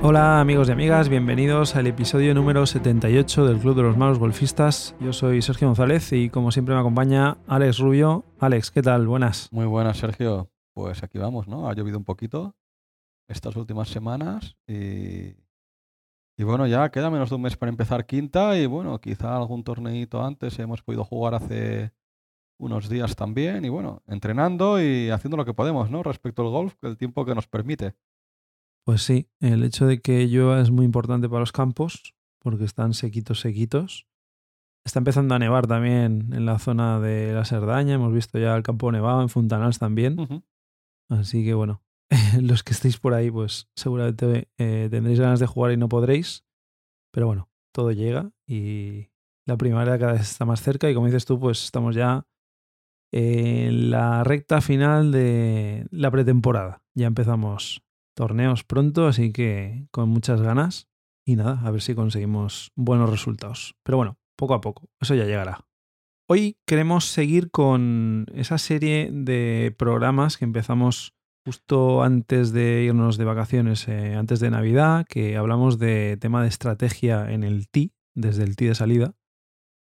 Hola amigos y amigas, bienvenidos al episodio número 78 del Club de los Malos Golfistas. Yo soy Sergio González y como siempre me acompaña Alex Rubio. Alex, ¿qué tal? Buenas. Muy buenas, Sergio. Pues aquí vamos, ¿no? Ha llovido un poquito estas últimas semanas y, y bueno, ya queda menos de un mes para empezar quinta y bueno, quizá algún torneito antes hemos podido jugar hace unos días también y bueno, entrenando y haciendo lo que podemos, ¿no? Respecto al golf, el tiempo que nos permite. Pues sí, el hecho de que llueva es muy importante para los campos porque están sequitos, sequitos. Está empezando a nevar también en la zona de la Serdaña. Hemos visto ya el campo nevado en Fontanals también. Así que bueno, los que estéis por ahí, pues seguramente eh, tendréis ganas de jugar y no podréis. Pero bueno, todo llega y la primavera cada vez está más cerca y como dices tú, pues estamos ya en la recta final de la pretemporada. Ya empezamos torneos pronto, así que con muchas ganas. Y nada, a ver si conseguimos buenos resultados. Pero bueno, poco a poco, eso ya llegará. Hoy queremos seguir con esa serie de programas que empezamos justo antes de irnos de vacaciones, eh, antes de Navidad, que hablamos de tema de estrategia en el TI, desde el TI de salida.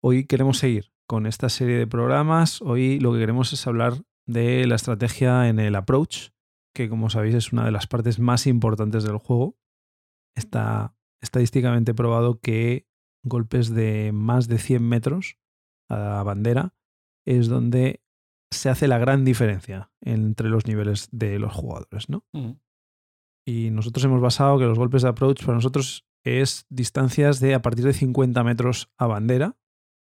Hoy queremos seguir con esta serie de programas. Hoy lo que queremos es hablar de la estrategia en el approach, que como sabéis es una de las partes más importantes del juego. Está estadísticamente probado que golpes de más de 100 metros a la bandera es donde se hace la gran diferencia entre los niveles de los jugadores, ¿no? Y nosotros hemos basado que los golpes de approach para nosotros es distancias de a partir de 50 metros a bandera.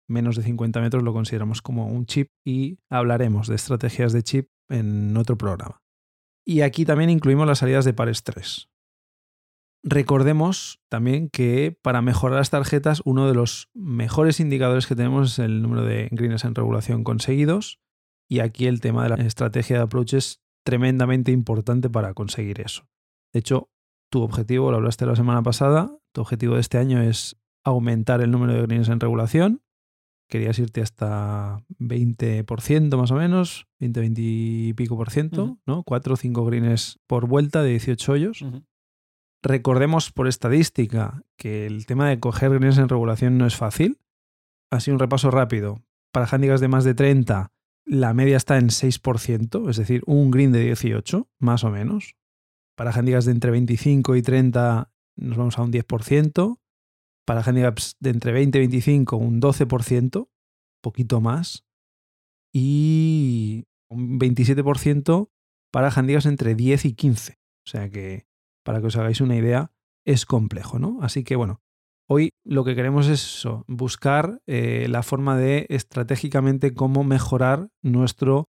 Menos de 50 metros lo consideramos como un chip y hablaremos de estrategias de chip en otro programa. Y aquí también incluimos las salidas de pares 3. Recordemos también que para mejorar las tarjetas, uno de los mejores indicadores que tenemos es el número de greens en regulación conseguidos. Y aquí el tema de la estrategia de approach es tremendamente importante para conseguir eso. De hecho, tu objetivo, lo hablaste la semana pasada, tu objetivo de este año es aumentar el número de greens en regulación. Querías irte hasta 20% más o menos, 20, 20 y pico por ciento, Ujú. ¿no? 4 o 5 greens por vuelta de 18 hoyos. Ujú. Recordemos por estadística que el tema de coger greens en regulación no es fácil. Así un repaso rápido. Para handicaps de más de 30, la media está en 6%, es decir, un green de 18, más o menos. Para handicaps de entre 25 y 30 nos vamos a un 10%. Para handicaps de entre 20 y 25, un 12%, poquito más. Y un 27% para handicaps entre 10 y 15. O sea que, para que os hagáis una idea, es complejo, ¿no? Así que bueno, hoy lo que queremos es eso, buscar eh, la forma de estratégicamente cómo mejorar nuestro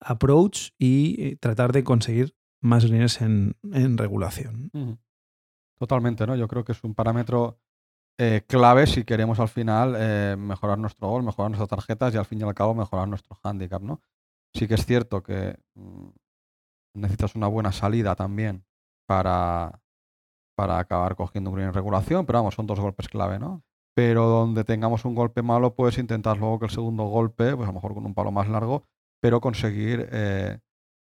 approach y eh, tratar de conseguir más greens en, regulación. Totalmente, ¿no? Yo creo que es un parámetro eh, clave si queremos al final eh, mejorar nuestro gol, mejorar nuestras tarjetas y al fin y al cabo mejorar nuestro handicap, ¿no? Sí que es cierto que mm, necesitas una buena salida también para, para acabar cogiendo un green en regulación, pero vamos, son dos golpes clave, ¿no? Pero donde tengamos un golpe malo, puedes intentar luego que el segundo golpe, pues a lo mejor con un palo más largo, pero conseguir eh,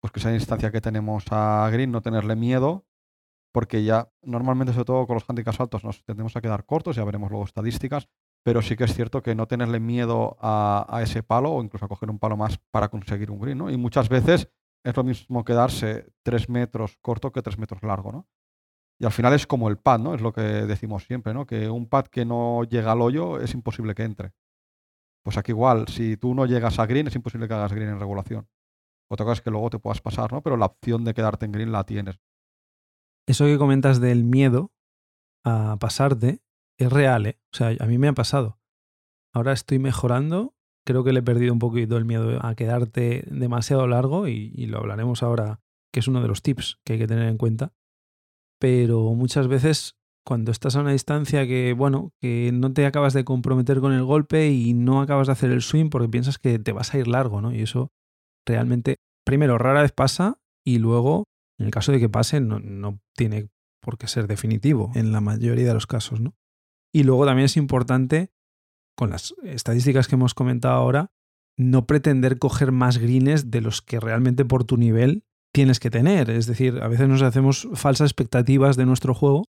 pues que esa distancia que tenemos a green, no tenerle miedo, porque ya normalmente, sobre todo con los handicaps altos, nos tendemos a quedar cortos, ya veremos luego estadísticas, pero sí que es cierto que no tenerle miedo a, ese palo o incluso a coger un palo más para conseguir un green, ¿no? Y muchas veces es lo mismo quedarse tres metros corto que tres metros largo, ¿no? Y al final es como el pad, ¿no? Es lo que decimos siempre, ¿no? Que un pad que no llega al hoyo es imposible que entre. Pues aquí igual, si tú no llegas a green, es imposible que hagas green en regulación. Otra cosa es que luego te puedas pasar, ¿no? Pero la opción de quedarte en green la tienes. Eso que comentas del miedo a pasarte es real, ¿eh? O sea, a mí me ha pasado. Ahora estoy mejorando. Creo que le he perdido un poquito el miedo a quedarte demasiado largo y, lo hablaremos ahora, que es uno de los tips que hay que tener en cuenta. Pero muchas veces cuando estás a una distancia que, bueno, que no te acabas de comprometer con el golpe y no acabas de hacer el swing porque piensas que te vas a ir largo, ¿no? Y eso realmente, primero, rara vez pasa y luego, en el caso de que pase, no, no tiene por qué ser definitivo en la mayoría de los casos, ¿no? Y luego también es importante, con las estadísticas que hemos comentado ahora, no pretender coger más greens de los que realmente por tu nivel tienes que tener. Es decir, a veces nos hacemos falsas expectativas de nuestro juego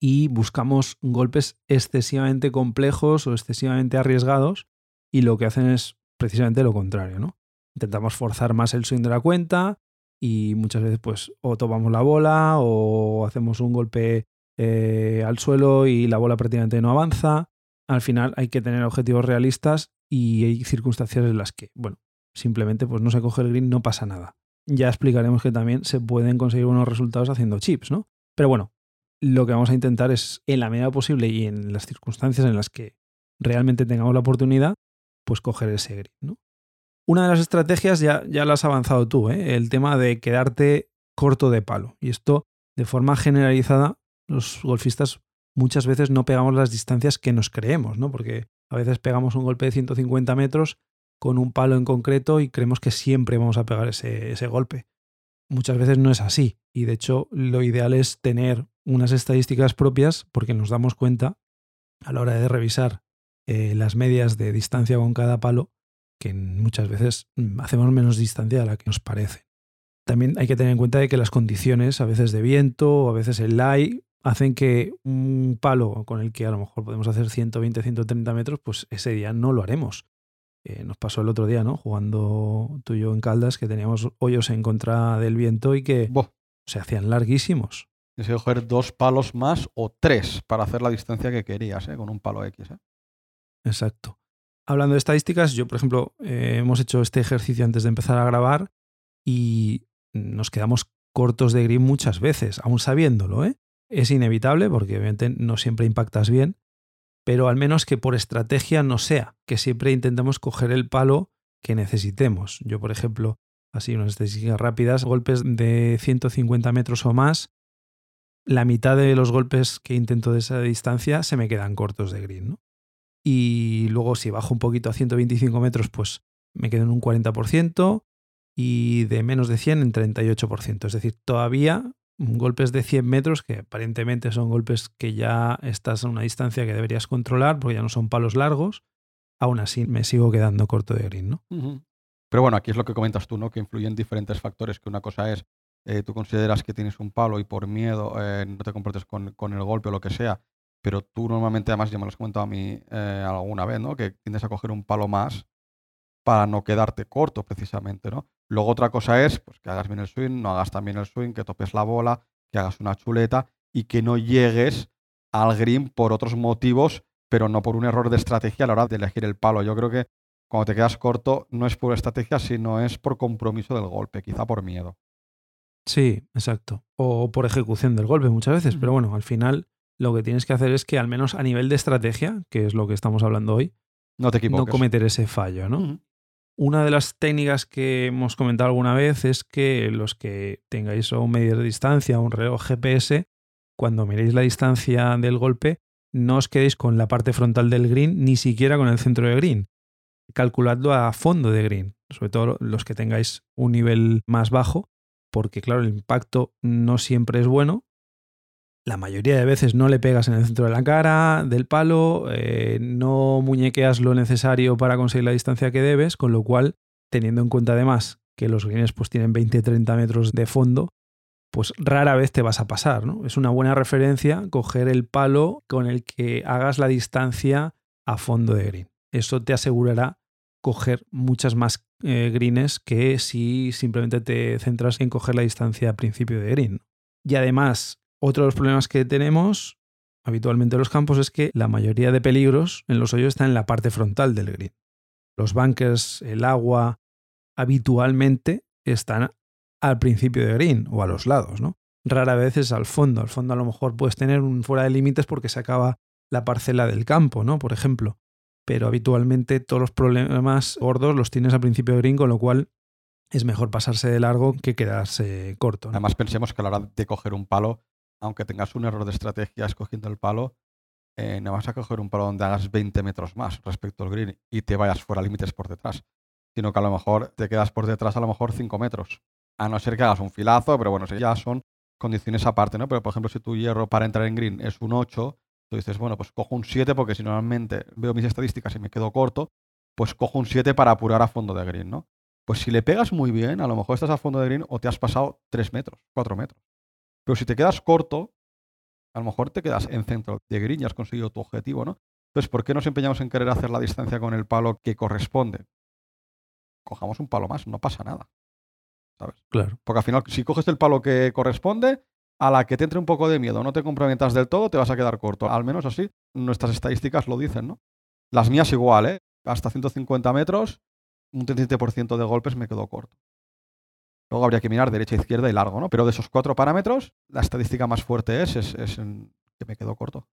y buscamos golpes excesivamente complejos o excesivamente arriesgados y lo que hacen es precisamente lo contrario, ¿no? Intentamos forzar más el swing de la cuenta y muchas veces pues o tomamos la bola o hacemos un golpe eh, al suelo y la bola prácticamente no avanza. Al final hay que tener objetivos realistas y hay circunstancias en las que, bueno, simplemente pues no se coge el green, no pasa nada. Ya explicaremos que también se pueden conseguir buenos resultados haciendo chips, ¿no? Pero bueno, lo que vamos a intentar es, en la medida posible y en las circunstancias en las que realmente tengamos la oportunidad, pues coger ese green. ¿no? Una de las estrategias ya, ya la has avanzado tú, ¿eh? el tema de quedarte corto de palo. Y esto, de forma generalizada, los golfistas muchas veces no pegamos las distancias que nos creemos, ¿no? Porque a veces pegamos un golpe de 150 metros con un palo en concreto y creemos que siempre vamos a pegar ese, ese golpe. Muchas veces no es así y de hecho lo ideal es tener unas estadísticas propias porque nos damos cuenta a la hora de revisar eh, las medias de distancia con cada palo que muchas veces mm, hacemos menos distancia de la que nos parece. También hay que tener en cuenta de que las condiciones, a veces de viento o a veces el lie, hacen que un palo con el que a lo mejor podemos hacer 120, 130 metros, pues ese día no lo haremos. Eh, nos pasó el otro día, ¿no? Jugando tú y yo en Caldas, que teníamos hoyos en contra del viento y que se hacían larguísimos. Tienes que coger dos palos más o tres para hacer la distancia que querías, ¿eh? con un palo X. ¿eh? Exacto. Hablando de estadísticas, yo, por ejemplo, eh, hemos hecho este ejercicio antes de empezar a grabar y nos quedamos cortos de green muchas veces, aún sabiéndolo. ¿eh? Es inevitable porque obviamente no siempre impactas bien, pero al menos que por estrategia no sea, que siempre intentemos coger el palo que necesitemos. Yo, por ejemplo, así unas estadísticas rápidas, golpes de 150 metros o más, la mitad de los golpes que intento de esa distancia se me quedan cortos de green. ¿no? Y luego si bajo un poquito a 125 metros, pues me quedo en un 40% y de menos de 100 en 38%. Es decir, todavía golpes de 100 metros, que aparentemente son golpes que ya estás a una distancia que deberías controlar porque ya no son palos largos, aún así me sigo quedando corto de green. ¿no? Pero bueno, aquí es lo que comentas tú, ¿no? que influyen diferentes factores, que una cosa es eh, tú consideras que tienes un palo y por miedo eh, no te comportes con, con, el golpe o lo que sea, pero tú normalmente, además ya me lo has comentado a mí eh, alguna vez, ¿no? que tiendes a coger un palo más para no quedarte corto precisamente. ¿no? Luego otra cosa es pues, que hagas bien el swing, no hagas también el swing, que topes la bola, que hagas una chuleta y que no llegues al green por otros motivos, pero no por un error de estrategia a la hora de elegir el palo. Yo creo que cuando te quedas corto no es por estrategia, sino es por compromiso del golpe, quizá por miedo. Sí, exacto. O por ejecución del golpe muchas veces. Pero bueno, al final lo que tienes que hacer es que al menos a nivel de estrategia, que es lo que estamos hablando hoy, no, te no cometer ese fallo, ¿no? Una de las técnicas que hemos comentado alguna vez es que los que tengáis un medio de distancia, un reloj GPS, cuando miréis la distancia del golpe, no os quedéis con la parte frontal del green, ni siquiera con el centro de green. Calculadlo a fondo de green, sobre todo los que tengáis un nivel más bajo, porque claro, el impacto no siempre es bueno. La mayoría de veces no le pegas en el centro de la cara, del palo, eh, no muñequeas lo necesario para conseguir la distancia que debes, con lo cual, teniendo en cuenta además que los greens pues, tienen 20-30 metros de fondo, pues rara vez te vas a pasar. ¿no? Es una buena referencia coger el palo con el que hagas la distancia a fondo de green. Eso te asegurará coger muchas más eh, greens que si simplemente te centras en coger la distancia a principio de green. Y además, otro de los problemas que tenemos habitualmente en los campos es que la mayoría de peligros en los hoyos están en la parte frontal del green. Los bunkers, el agua, habitualmente están al principio de green o a los lados, ¿no? Rara vez es al fondo. Al fondo a lo mejor puedes tener un fuera de límites porque se acaba la parcela del campo, ¿no? Por ejemplo pero habitualmente todos los problemas gordos los tienes al principio de green, con lo cual es mejor pasarse de largo que quedarse corto. Además, pensemos que a la hora de coger un palo, aunque tengas un error de estrategia escogiendo el palo, eh, no vas a coger un palo donde hagas 20 metros más respecto al green y te vayas fuera límites por detrás, sino que a lo mejor te quedas por detrás a lo mejor 5 metros. A no ser que hagas un filazo, pero bueno, ya son condiciones aparte, ¿no? Pero por ejemplo, si tu hierro para entrar en green es un 8, Tú dices, bueno, pues cojo un 7 porque si normalmente veo mis estadísticas y me quedo corto, pues cojo un 7 para apurar a fondo de green, ¿no? Pues si le pegas muy bien, a lo mejor estás a fondo de green o te has pasado 3 metros, 4 metros. Pero si te quedas corto, a lo mejor te quedas en centro de green y has conseguido tu objetivo, ¿no? Entonces, ¿por qué nos empeñamos en querer hacer la distancia con el palo que corresponde? Cojamos un palo más, no pasa nada. ¿Sabes? Claro. Porque al final, si coges el palo que corresponde, a la que te entre un poco de miedo, no te comprometas del todo, te vas a quedar corto. Al menos así, nuestras estadísticas lo dicen, ¿no? Las mías igual, ¿eh? Hasta 150 metros, un 37% de golpes me quedó corto. Luego habría que mirar derecha, izquierda y largo, ¿no? Pero de esos cuatro parámetros, la estadística más fuerte es, es, que me quedó corto.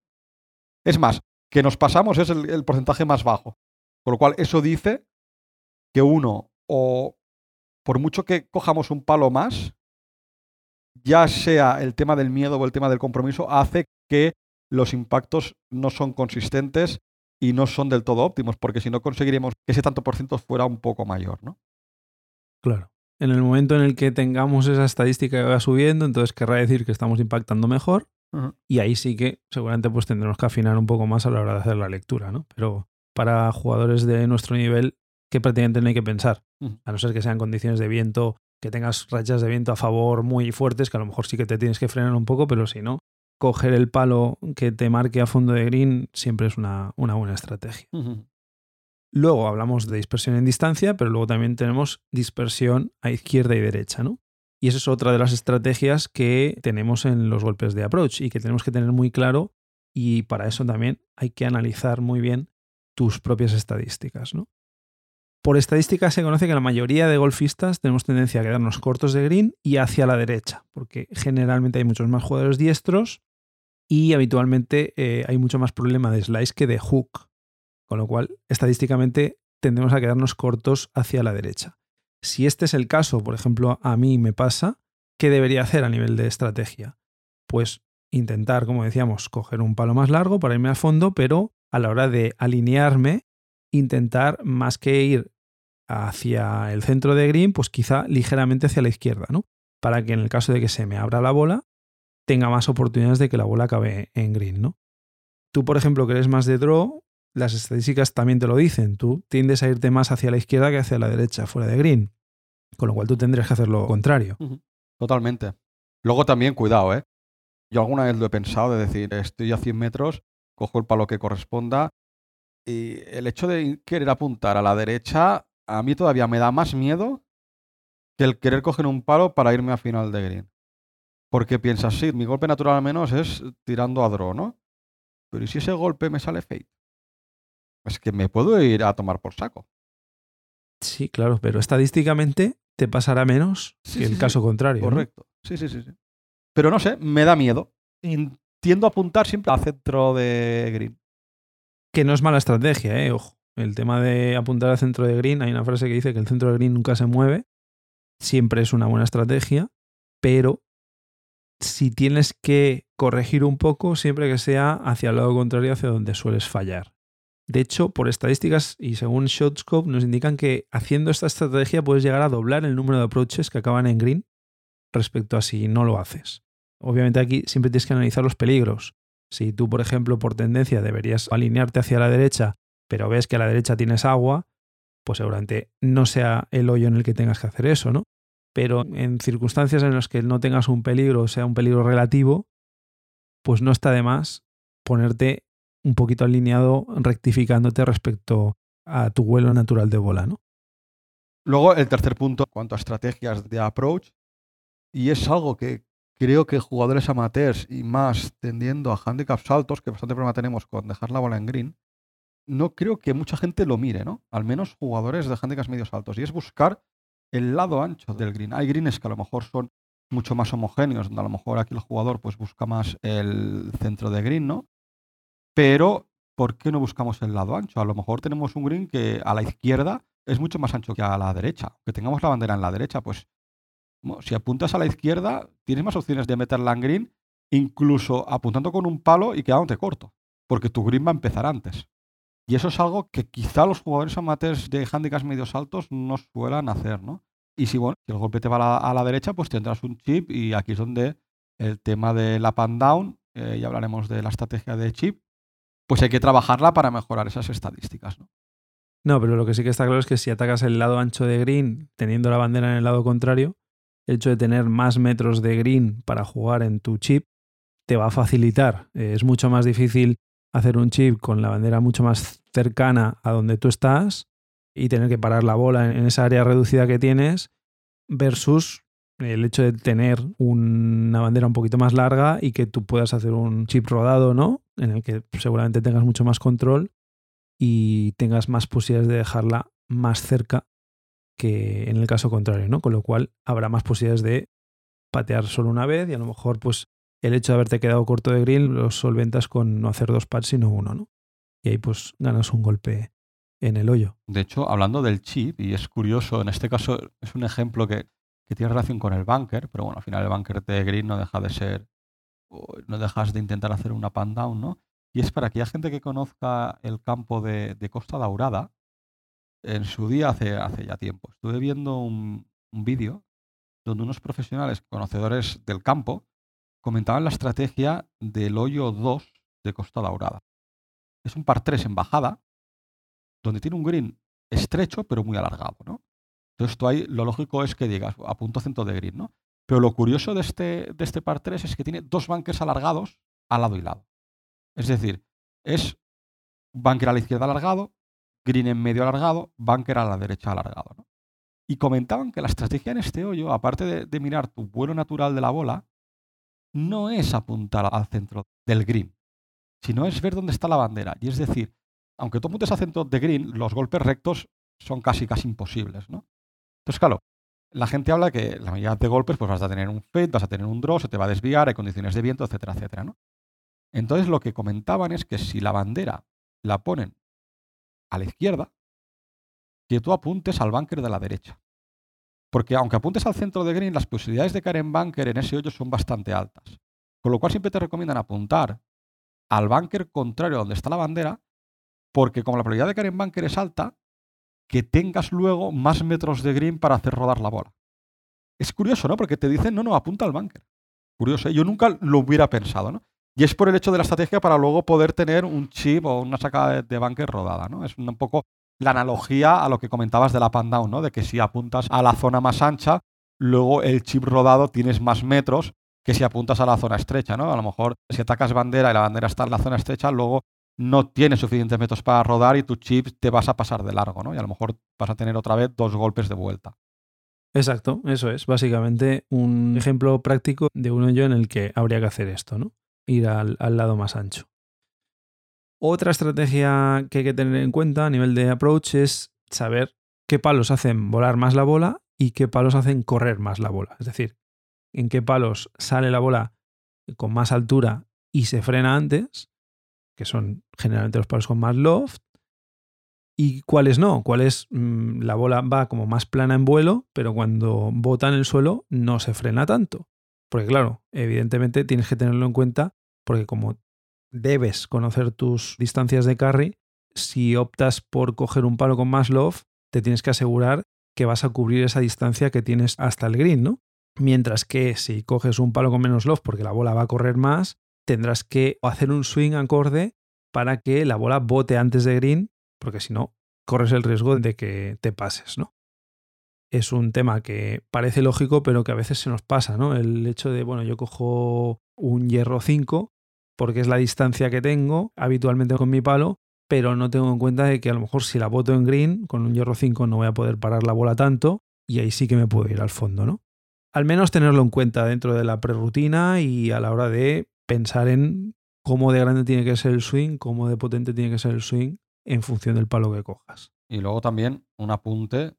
Es más, que nos pasamos es el, el porcentaje más bajo. Con lo cual, eso dice que uno, o por mucho que cojamos un palo más, ya sea el tema del miedo o el tema del compromiso, hace que los impactos no son consistentes y no son del todo óptimos, porque si no conseguiríamos que ese tanto por ciento fuera un poco mayor, ¿no? Claro. En el momento en el que tengamos esa estadística que va subiendo, entonces querrá decir que estamos impactando mejor y ahí sí que seguramente pues tendremos que afinar un poco más a la hora de hacer la lectura, ¿no? Pero para jugadores de nuestro nivel, que prácticamente no hay que pensar, a no ser que sean condiciones de viento que tengas rachas de viento a favor muy fuertes, que a lo mejor sí que te tienes que frenar un poco, pero si no, coger el palo que te marque a fondo de green siempre es una, buena estrategia. Luego hablamos de dispersión en distancia, pero luego también tenemos dispersión a izquierda y derecha, ¿no? Y esa es otra de las estrategias que tenemos en los golpes de approach y que tenemos que tener muy claro y para eso también hay que analizar muy bien tus propias estadísticas, ¿no? Por estadística se conoce que la mayoría de golfistas tenemos tendencia a quedarnos cortos de green y hacia la derecha, porque generalmente hay muchos más jugadores diestros y habitualmente eh, hay mucho más problema de slice que de hook, con lo cual estadísticamente tendemos a quedarnos cortos hacia la derecha. Si este es el caso, por ejemplo, a mí me pasa, ¿qué debería hacer a nivel de estrategia? Pues intentar, como decíamos, coger un palo más largo para irme a fondo, pero a la hora de alinearme intentar más que ir hacia el centro de green, pues quizá ligeramente hacia la izquierda, ¿no? Para que en el caso de que se me abra la bola, tenga más oportunidades de que la bola acabe en green, ¿no? Tú, por ejemplo, que eres más de draw, las estadísticas también te lo dicen. Tú tiendes a irte más hacia la izquierda que hacia la derecha, fuera de green. Con lo cual tú tendrías que hacer lo contrario. Totalmente. Luego también, cuidado, ¿eh? Yo alguna vez lo he pensado de decir, estoy a 100 metros, cojo el palo que corresponda y el hecho de querer apuntar a la derecha, a mí todavía me da más miedo que el querer coger un palo para irme a final de green. Porque piensas, sí, mi golpe natural al menos es tirando a draw, ¿no? Pero ¿y si ese golpe me sale fake? Es que me puedo ir a tomar por saco. Sí, claro, pero estadísticamente te pasará menos que el caso contrario. Correcto. Sí, sí, sí, sí. Pero no sé, me da miedo. Tiendo a apuntar siempre al centro de green. Que no es mala estrategia, ¿eh? Ojo. El tema de apuntar al centro de green, hay una frase que dice que el centro de green nunca se mueve. Siempre es una buena estrategia, pero si tienes que corregir un poco, siempre que sea hacia el lado contrario, hacia donde sueles fallar. De hecho, por estadísticas y según Shotscope nos indican que haciendo esta estrategia puedes llegar a doblar el número de approaches que acaban en green respecto a si no lo haces. Obviamente aquí siempre tienes que analizar los peligros. Si tú, por ejemplo, por tendencia deberías alinearte hacia la derecha, pero ves que a la derecha tienes agua, pues seguramente no sea el hoyo en el que tengas que hacer eso, ¿no? Pero en circunstancias en las que no tengas un peligro, o sea, un peligro relativo, pues no está de más ponerte un poquito alineado, rectificándote respecto a tu vuelo natural de bola, ¿no? Luego, el tercer punto, cuanto a estrategias de approach, y es algo que creo que jugadores amateurs y más tendiendo a handicaps altos, que bastante problema tenemos con dejar la bola en green, no creo que mucha gente lo mire, ¿no? Al menos jugadores de handicaps medios altos. Y es buscar el lado ancho del green. Hay greens que a lo mejor son mucho más homogéneos, donde a lo mejor aquí el jugador pues busca más el centro de green, ¿no? Pero, ¿por qué no buscamos el lado ancho? A lo mejor tenemos un green que a la izquierda es mucho más ancho que a la derecha. Que tengamos la bandera en la derecha, pues si apuntas a la izquierda, tienes más opciones de meterla en green, incluso apuntando con un palo y quedándote corto, porque tu green va a empezar antes. Y eso es algo que quizá los jugadores amateurs de handicaps medios altos no suelen hacer, ¿no? Y si, bueno, el golpe te va a la, derecha, pues tendrás un chip y aquí es donde el tema del up and down, eh, ya hablaremos de la estrategia de chip, pues hay que trabajarla para mejorar esas estadísticas, ¿no? No, pero lo que sí que está claro es que si atacas el lado ancho de green teniendo la bandera en el lado contrario, el hecho de tener más metros de green para jugar en tu chip te va a facilitar. Eh, es mucho más difícil hacer un chip con la bandera mucho más cercana a donde tú estás y tener que parar la bola en esa área reducida que tienes versus el hecho de tener una bandera un poquito más larga y que tú puedas hacer un chip rodado, ¿no? En el que seguramente tengas mucho más control y tengas más posibilidades de dejarla más cerca que en el caso contrario, ¿no? Con lo cual habrá más posibilidades de patear solo una vez y a lo mejor pues el hecho de haberte quedado corto de grill lo solventas con no hacer dos pads sino uno, ¿no? Y ahí pues ganas un golpe en el hoyo. De hecho, hablando del chip, y es curioso, en este caso es un ejemplo que, tiene relación con el bunker, pero bueno, al final el bunker de green no deja de ser, no dejas de intentar hacer una pan down, ¿no? Y es para aquella gente que conozca el campo de, Costa Daurada, en su día, hace, hace ya tiempo, estuve viendo un, un vídeo donde unos profesionales conocedores del campo comentaban la estrategia del hoyo 2 de Costa Daurada. Es un par 3 en bajada, donde tiene un green estrecho pero muy alargado, ¿no? Entonces ahí lo lógico es que digas a punto centro de green, ¿no? Pero lo curioso de este, de este par 3 es que tiene dos bunkers alargados al lado y lado. Es decir, es bunker a la izquierda alargado, green en medio alargado, bunker a la derecha alargado. ¿no? Y comentaban que la estrategia en este hoyo, aparte de, de mirar tu vuelo natural de la bola, no es apuntar al centro del green, sino es ver dónde está la bandera. Y es decir, aunque tú apuntes al centro de green, los golpes rectos son casi casi imposibles, ¿no? Entonces, claro, la gente habla que la mayoría de golpes pues vas a tener un fade, vas a tener un draw, se te va a desviar, hay condiciones de viento, etcétera, etcétera, ¿no? Entonces lo que comentaban es que si la bandera la ponen a la izquierda, que tú apuntes al bunker de la derecha. Porque aunque apuntes al centro de green, las posibilidades de caer en bunker en ese hoyo son bastante altas. Con lo cual siempre te recomiendan apuntar al bunker contrario a donde está la bandera, porque como la probabilidad de caer en bunker es alta, que tengas luego más metros de green para hacer rodar la bola. Es curioso, ¿no? Porque te dicen, no, no, apunta al bunker. Curioso, ¿eh? yo nunca lo hubiera pensado, ¿no? Y es por el hecho de la estrategia para luego poder tener un chip o una sacada de, bunker rodada, ¿no? Es un poco la analogía a lo que comentabas de la pan down, ¿no? De que si apuntas a la zona más ancha, luego el chip rodado tienes más metros que si apuntas a la zona estrecha, ¿no? A lo mejor si atacas bandera y la bandera está en la zona estrecha, luego no tienes suficientes metros para rodar y tu chip te vas a pasar de largo, ¿no? Y a lo mejor vas a tener otra vez dos golpes de vuelta. Exacto, eso es básicamente un ejemplo práctico de un hoyo en el que habría que hacer esto, ¿no? Ir al lado más ancho. Otra estrategia que hay que tener en cuenta a nivel de approach es saber qué palos hacen volar más la bola y qué palos hacen correr más la bola. Es decir, en qué palos sale la bola con más altura y se frena antes, que son generalmente los palos con más loft, y cuáles no, cuáles mm, la bola va como más plana en vuelo, pero cuando bota en el suelo no se frena tanto. Porque claro, evidentemente tienes que tenerlo en cuenta porque como debes conocer tus distancias de carry. Si optas por coger un palo con más loft, te tienes que asegurar que vas a cubrir esa distancia que tienes hasta el green, ¿no? Mientras que si coges un palo con menos loft porque la bola va a correr más, tendrás que hacer un swing acorde para que la bola bote antes de green, porque si no, corres el riesgo de que te pases, ¿no? Es un tema que parece lógico, pero que a veces se nos pasa, ¿no? El hecho de, bueno, yo cojo un hierro 5 porque es la distancia que tengo habitualmente con mi palo, pero no tengo en cuenta de que a lo mejor si la boto en green, con un hierro 5 no voy a poder parar la bola tanto y ahí sí que me puedo ir al fondo, ¿no? Al menos tenerlo en cuenta dentro de la prerutina y a la hora de pensar en cómo de grande tiene que ser el swing, cómo de potente tiene que ser el swing en función del palo que cojas. Y luego también un apunte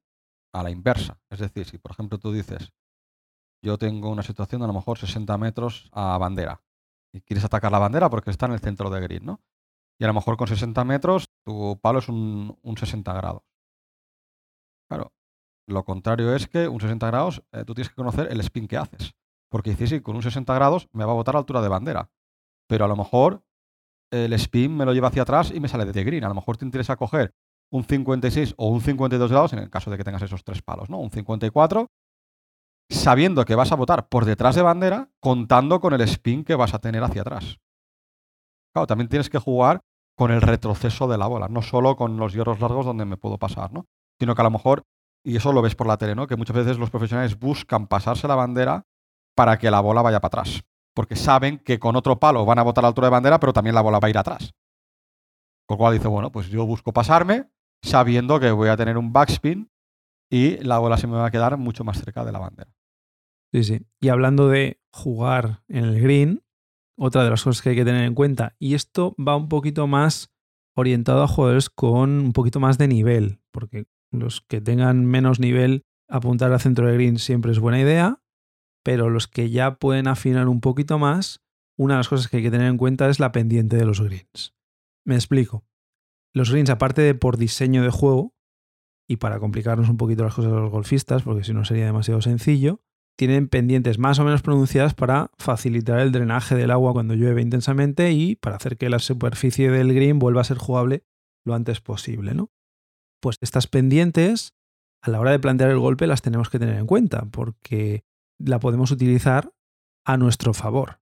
a la inversa. Es decir, si por ejemplo tú dices, yo tengo una situación de a lo mejor 60 metros a bandera y quieres atacar la bandera porque está en el centro de grid, ¿no? Y a lo mejor con 60 metros tu palo es un, 60 grados. Claro, lo contrario es que un 60 grados eh, tú tienes que conocer el spin que haces. Porque dices, sí, con un 60 grados me va a botar a altura de bandera. Pero a lo mejor el spin me lo lleva hacia atrás y me sale de green. A lo mejor te interesa coger un 56 o un 52 grados en el caso de que tengas esos tres palos, ¿no? Un 54 sabiendo que vas a votar por detrás de bandera, contando con el spin que vas a tener hacia atrás. Claro, también tienes que jugar con el retroceso de la bola, no solo con los hierros largos donde me puedo pasar, ¿no? Sino que a lo mejor, y eso lo ves por la tele, ¿no? Que muchas veces los profesionales buscan pasarse la bandera para que la bola vaya para atrás. Porque saben que con otro palo van a botar a la altura de bandera, pero también la bola va a ir atrás. Con lo cual dice, bueno, pues yo busco pasarme sabiendo que voy a tener un backspin y la bola se me va a quedar mucho más cerca de la bandera. Sí, sí. Y hablando de jugar en el green, otra de las cosas que hay que tener en cuenta, y esto va un poquito más orientado a jugadores con un poquito más de nivel, porque los que tengan menos nivel, apuntar al centro de green siempre es buena idea, pero los que ya pueden afinar un poquito más, una de las cosas que hay que tener en cuenta es la pendiente de los greens. Me explico. Los greens, aparte de por diseño de juego, y para complicarnos un poquito las cosas a los golfistas, porque si no sería demasiado sencillo, tienen pendientes más o menos pronunciadas para facilitar el drenaje del agua cuando llueve intensamente y para hacer que la superficie del green vuelva a ser jugable lo antes posible, ¿no? Pues estas pendientes, a la hora de plantear el golpe, las tenemos que tener en cuenta, porque la podemos utilizar a nuestro favor.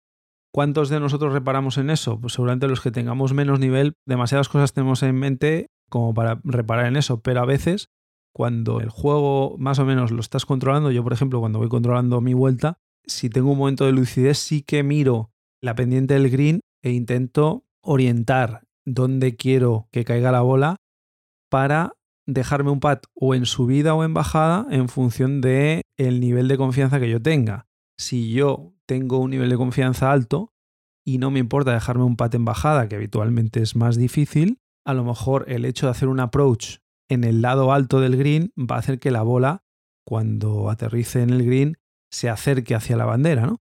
¿Cuántos de nosotros reparamos en eso? Pues seguramente los que tengamos menos nivel, demasiadas cosas tenemos en mente como para reparar en eso, pero a veces cuando el juego más o menos lo estás controlando, yo por ejemplo cuando voy controlando mi vuelta, si tengo un momento de lucidez sí que miro la pendiente del green e intento orientar dónde quiero que caiga la bola para dejarme un pad o en subida o en bajada en función de el nivel de confianza que yo tenga. Si yo tengo un nivel de confianza alto y no me importa dejarme un pad en bajada, que habitualmente es más difícil, a lo mejor el hecho de hacer un approach en el lado alto del green va a hacer que la bola, cuando aterrice en el green, se acerque hacia la bandera, ¿no?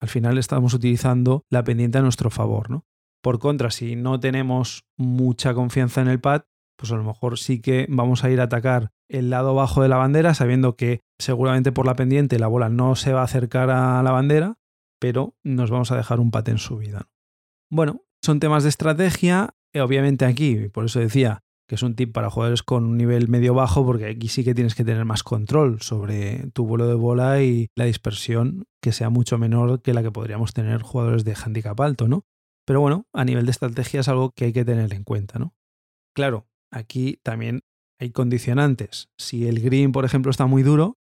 Al final estamos utilizando la pendiente a nuestro favor, ¿no? Por contra, si no tenemos mucha confianza en el pad, pues a lo mejor sí que vamos a ir a atacar el lado bajo de la bandera, sabiendo que seguramente por la pendiente la bola no se va a acercar a la bandera, pero nos vamos a dejar un pad en subida. Bueno, son temas de estrategia eh, obviamente aquí, por eso decía que es un tip para jugadores con un nivel medio bajo, porque aquí sí que tienes que tener más control sobre tu vuelo de bola y la dispersión que sea mucho menor que la que podríamos tener jugadores de handicap alto, ¿no? Pero bueno, a nivel de estrategia es algo que hay que tener en cuenta, ¿no? Claro, aquí también hay condicionantes. Si el green, por ejemplo, está muy duro,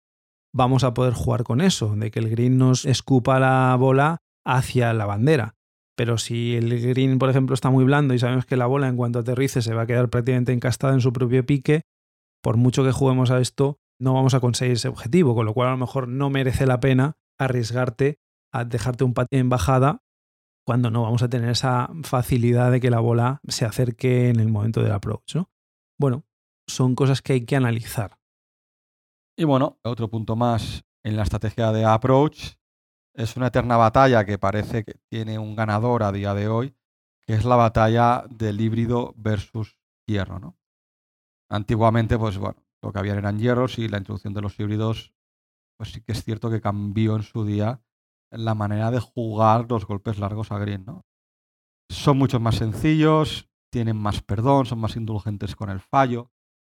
vamos a poder jugar con eso, de que el green nos escupa la bola hacia la bandera. Pero si el green, por ejemplo, está muy blando y sabemos que la bola en cuanto aterrice se va a quedar prácticamente encastada en su propio pique, por mucho que juguemos a esto, no vamos a conseguir ese objetivo, con lo cual a lo mejor no merece la pena arriesgarte a dejarte un patín en bajada cuando no vamos a tener esa facilidad de que la bola se acerque en el momento del approach. ¿no? Bueno, son cosas que hay que analizar. Y bueno, otro punto más en la estrategia de approach es una eterna batalla que parece que tiene un ganador a día de hoy, que es la batalla del híbrido versus hierro. ¿no? Antiguamente, pues bueno, lo que habían eran hierros y la introducción de los híbridos, pues sí que es cierto que cambió en su día la manera de jugar los golpes largos a green. ¿no? Son mucho más sencillos, tienen más perdón, son más indulgentes con el fallo.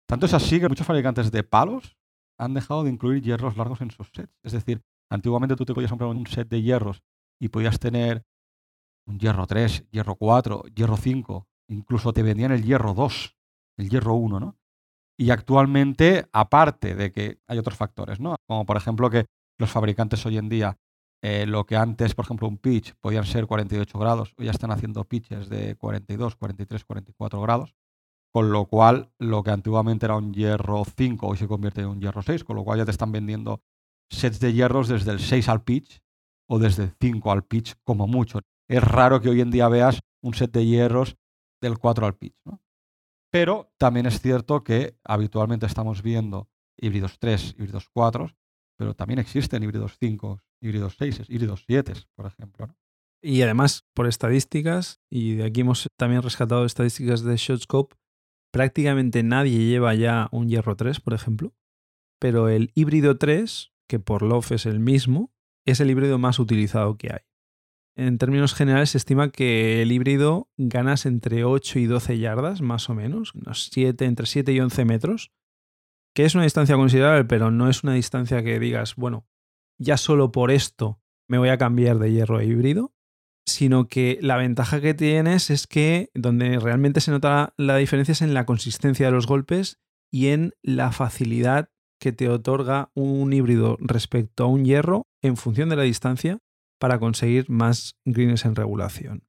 Tanto es así que muchos fabricantes de palos han dejado de incluir hierros largos en sus sets. Es decir, Antiguamente tú te podías comprar un set de hierros y podías tener un hierro 3, hierro 4, hierro 5, incluso te vendían el hierro 2, el hierro 1, ¿no? Y actualmente, aparte de que hay otros factores, ¿no? Como por ejemplo que los fabricantes hoy en día, eh, lo que antes, por ejemplo, un pitch podían ser 48 grados, hoy ya están haciendo pitches de 42, 43, 44 grados, con lo cual lo que antiguamente era un hierro 5 hoy se convierte en un hierro 6, con lo cual ya te están vendiendo sets de hierros desde el 6 al pitch o desde el 5 al pitch como mucho. Es raro que hoy en día veas un set de hierros del 4 al pitch. Pero también es cierto que habitualmente estamos viendo híbridos 3, híbridos 4, pero también existen híbridos 5, híbridos 6, híbridos 7, por ejemplo. Y además, por estadísticas, y de aquí hemos también rescatado estadísticas de Shotscope, prácticamente nadie lleva ya un hierro 3, por ejemplo, pero el híbrido 3 que por LOF es el mismo, es el híbrido más utilizado que hay. En términos generales se estima que el híbrido ganas entre 8 y 12 yardas, más o menos, unos 7, entre 7 y 11 metros, que es una distancia considerable, pero no es una distancia que digas, bueno, ya solo por esto me voy a cambiar de hierro a híbrido. sino que la ventaja que tienes es que donde realmente se nota la diferencia es en la consistencia de los golpes y en la facilidad que te otorga un híbrido respecto a un hierro en función de la distancia para conseguir más greens en regulación.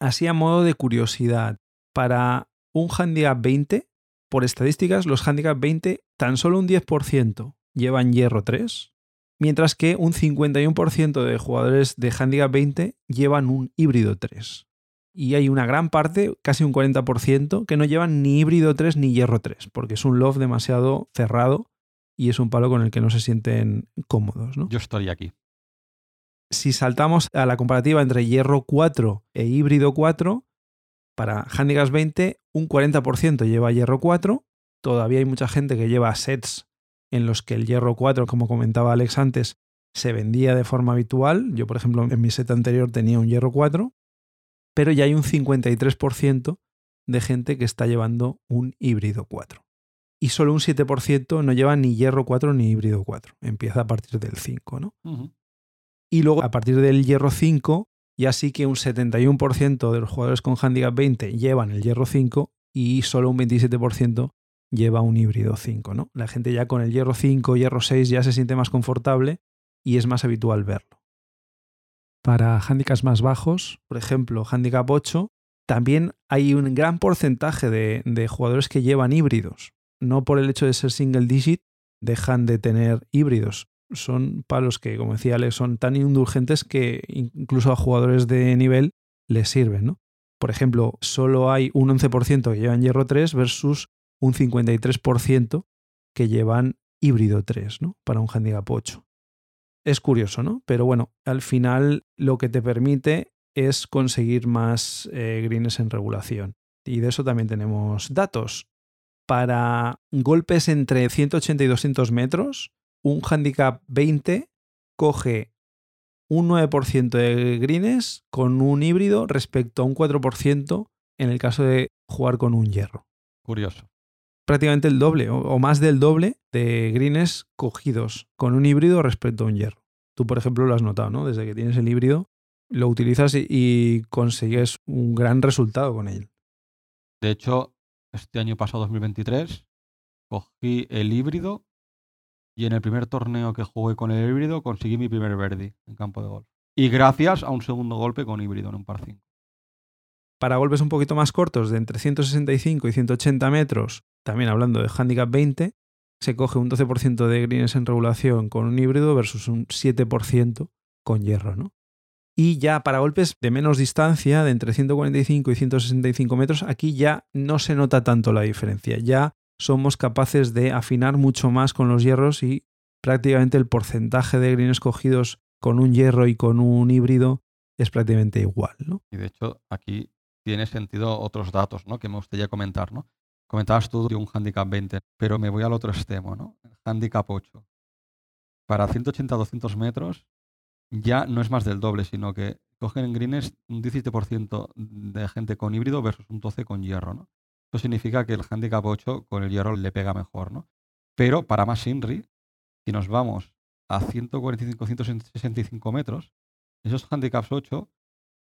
Así a modo de curiosidad, para un handicap 20, por estadísticas, los handicap 20 tan solo un 10% llevan hierro 3, mientras que un 51% de jugadores de handicap 20 llevan un híbrido 3. Y hay una gran parte, casi un 40%, que no llevan ni híbrido 3 ni hierro 3, porque es un loft demasiado cerrado y es un palo con el que no se sienten cómodos. ¿no? Yo estaría aquí. Si saltamos a la comparativa entre hierro 4 e híbrido 4, para handicaps 20, un 40% lleva hierro 4. Todavía hay mucha gente que lleva sets en los que el hierro 4, como comentaba Alex antes, se vendía de forma habitual. Yo, por ejemplo, en mi set anterior tenía un hierro 4, pero ya hay un 53% de gente que está llevando un híbrido 4. Y solo un 7% no lleva ni hierro 4 ni híbrido 4. Empieza a partir del 5, ¿no? Y luego, a partir del hierro 5, ya sí que un 71% de los jugadores con handicap 20 llevan el hierro 5 y solo un 27% lleva un híbrido 5. ¿no? La gente ya con el hierro 5, hierro 6 ya se siente más confortable y es más habitual verlo. Para handicaps más bajos, por ejemplo, handicap 8, también hay un gran porcentaje de jugadores que llevan híbridos. No por el hecho de ser single digit dejan de tener híbridos. Son palos que, como decía Alex, son tan indulgentes que incluso a jugadores de nivel les sirven. ¿no? Por ejemplo, solo hay un 11% que llevan hierro 3 versus un 53% que llevan híbrido 3, ¿no? Para un handicap 8. Es curioso, ¿no? Pero bueno, al final lo que te permite es conseguir más eh, greens en regulación. Y de eso también tenemos datos. Para golpes entre 180 y 200 metros, un handicap 20 coge un 9% de greens con un híbrido respecto a un 4% en el caso de jugar con un hierro. Curioso prácticamente el doble o, más del doble de greens cogidos con un híbrido respecto a un hierro. Tú, por ejemplo, lo has notado, ¿no? Desde que tienes el híbrido, lo utilizas y, consigues un gran resultado con él. De hecho, este año pasado, 2023, cogí el híbrido y en el primer torneo que jugué con el híbrido conseguí mi primer verdi en campo de golf. Y gracias a un segundo golpe con híbrido en un par 5. Para golpes un poquito más cortos, de entre 165 y 180 metros, también hablando de handicap 20, se coge un 12% de greens en regulación con un híbrido versus un 7% con hierro, ¿no? Y ya para golpes de menos distancia, de entre 145 y 165 metros, aquí ya no se nota tanto la diferencia. Ya somos capaces de afinar mucho más con los hierros y prácticamente el porcentaje de greens cogidos con un hierro y con un híbrido es prácticamente igual. ¿no? Y de hecho, aquí tiene sentido otros datos ¿no? que me gustaría comentar. ¿no? Comentabas tú de un handicap 20, pero me voy al otro extremo, ¿no? handicap 8. Para 180-200 metros ya no es más del doble, sino que cogen en greens un 17% de gente con híbrido versus un 12 con hierro, ¿no? Eso significa que el handicap 8 con el hierro le pega mejor, ¿no? Pero para más Inri, si nos vamos a 145-165 metros, esos handicaps 8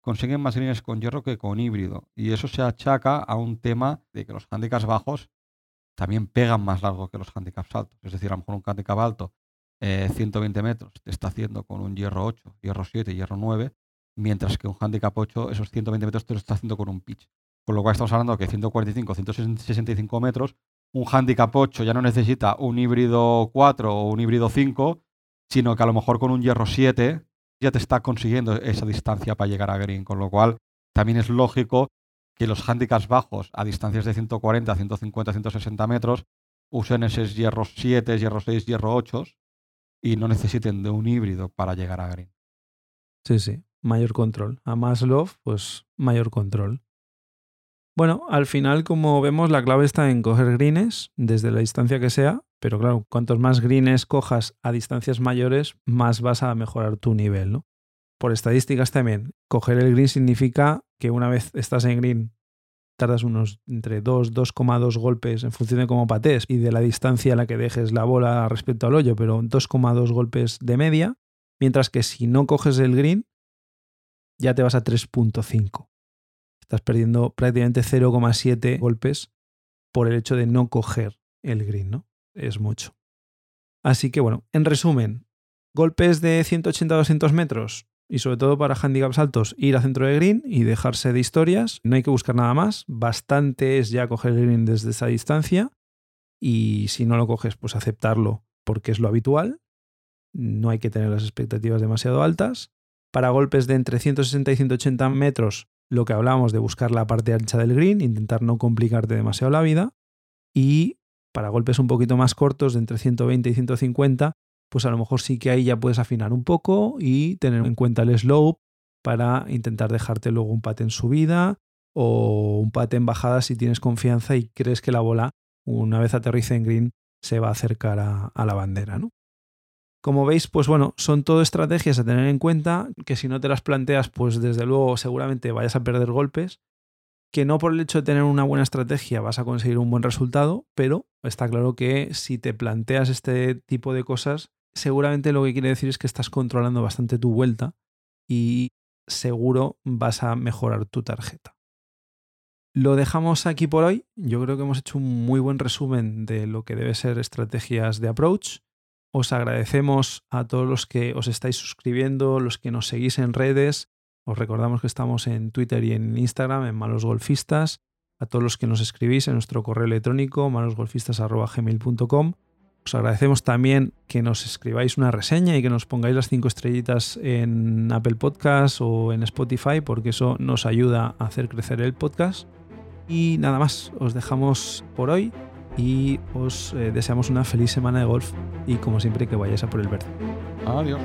consiguen más greens con hierro que con híbrido. Y eso se achaca a un tema de que los handicaps bajos también pegan más largo que los handicaps altos. Es decir, a lo mejor un handicap alto, 120 eh, metros, te está haciendo con un hierro 8, hierro 7, hierro 9, mientras que un handicap 8, esos 120 metros te lo está haciendo con un pitch. Con lo cual estamos hablando que 145, 165 metros, un handicap 8 ya no necesita un híbrido 4 o un híbrido 5, sino que a lo mejor con un hierro 7 ya te está consiguiendo esa distancia para llegar a green, con lo cual también es lógico que los handicaps bajos a distancias de 140, 150, 160 metros usen esos hierros 7, hierro 6, hierro 8 y no necesiten de un híbrido para llegar a green. Sí, sí, mayor control. A más love, pues mayor control. Bueno, al final, como vemos, la clave está en coger greens desde la distancia que sea pero claro, cuantos más greens cojas a distancias mayores, más vas a mejorar tu nivel, ¿no? Por estadísticas también, coger el green significa que una vez estás en green tardas unos entre 2, 2,2 golpes en función de cómo patees y de la distancia a la que dejes la bola respecto al hoyo, pero 2,2 golpes de media, mientras que si no coges el green, ya te vas a 3.5. Estás perdiendo prácticamente 0,7 golpes por el hecho de no coger el green, ¿no? Es mucho. Así que bueno, en resumen, golpes de 180-200 metros y sobre todo para handicaps altos, ir a centro de green y dejarse de historias. No hay que buscar nada más. Bastante es ya coger el green desde esa distancia y si no lo coges, pues aceptarlo porque es lo habitual. No hay que tener las expectativas demasiado altas. Para golpes de entre 160 y 180 metros, lo que hablábamos de buscar la parte ancha del green, intentar no complicarte demasiado la vida. Y para golpes un poquito más cortos, de entre 120 y 150, pues a lo mejor sí que ahí ya puedes afinar un poco y tener en cuenta el slope para intentar dejarte luego un pate en subida o un pate en bajada si tienes confianza y crees que la bola, una vez aterrice en green, se va a acercar a, a la bandera. ¿no? Como veis, pues bueno, son todo estrategias a tener en cuenta que si no te las planteas, pues desde luego seguramente vayas a perder golpes, que no por el hecho de tener una buena estrategia vas a conseguir un buen resultado, pero está claro que si te planteas este tipo de cosas, seguramente lo que quiere decir es que estás controlando bastante tu vuelta y seguro vas a mejorar tu tarjeta. Lo dejamos aquí por hoy. Yo creo que hemos hecho un muy buen resumen de lo que debe ser estrategias de approach. Os agradecemos a todos los que os estáis suscribiendo, los que nos seguís en redes. Os recordamos que estamos en Twitter y en Instagram, en Malos Golfistas. A todos los que nos escribís en nuestro correo electrónico, malosgolfistas.gmail.com. Os agradecemos también que nos escribáis una reseña y que nos pongáis las cinco estrellitas en Apple Podcast o en Spotify, porque eso nos ayuda a hacer crecer el podcast. Y nada más, os dejamos por hoy y os eh, deseamos una feliz semana de golf y como siempre que vayáis a por el verde. Adiós.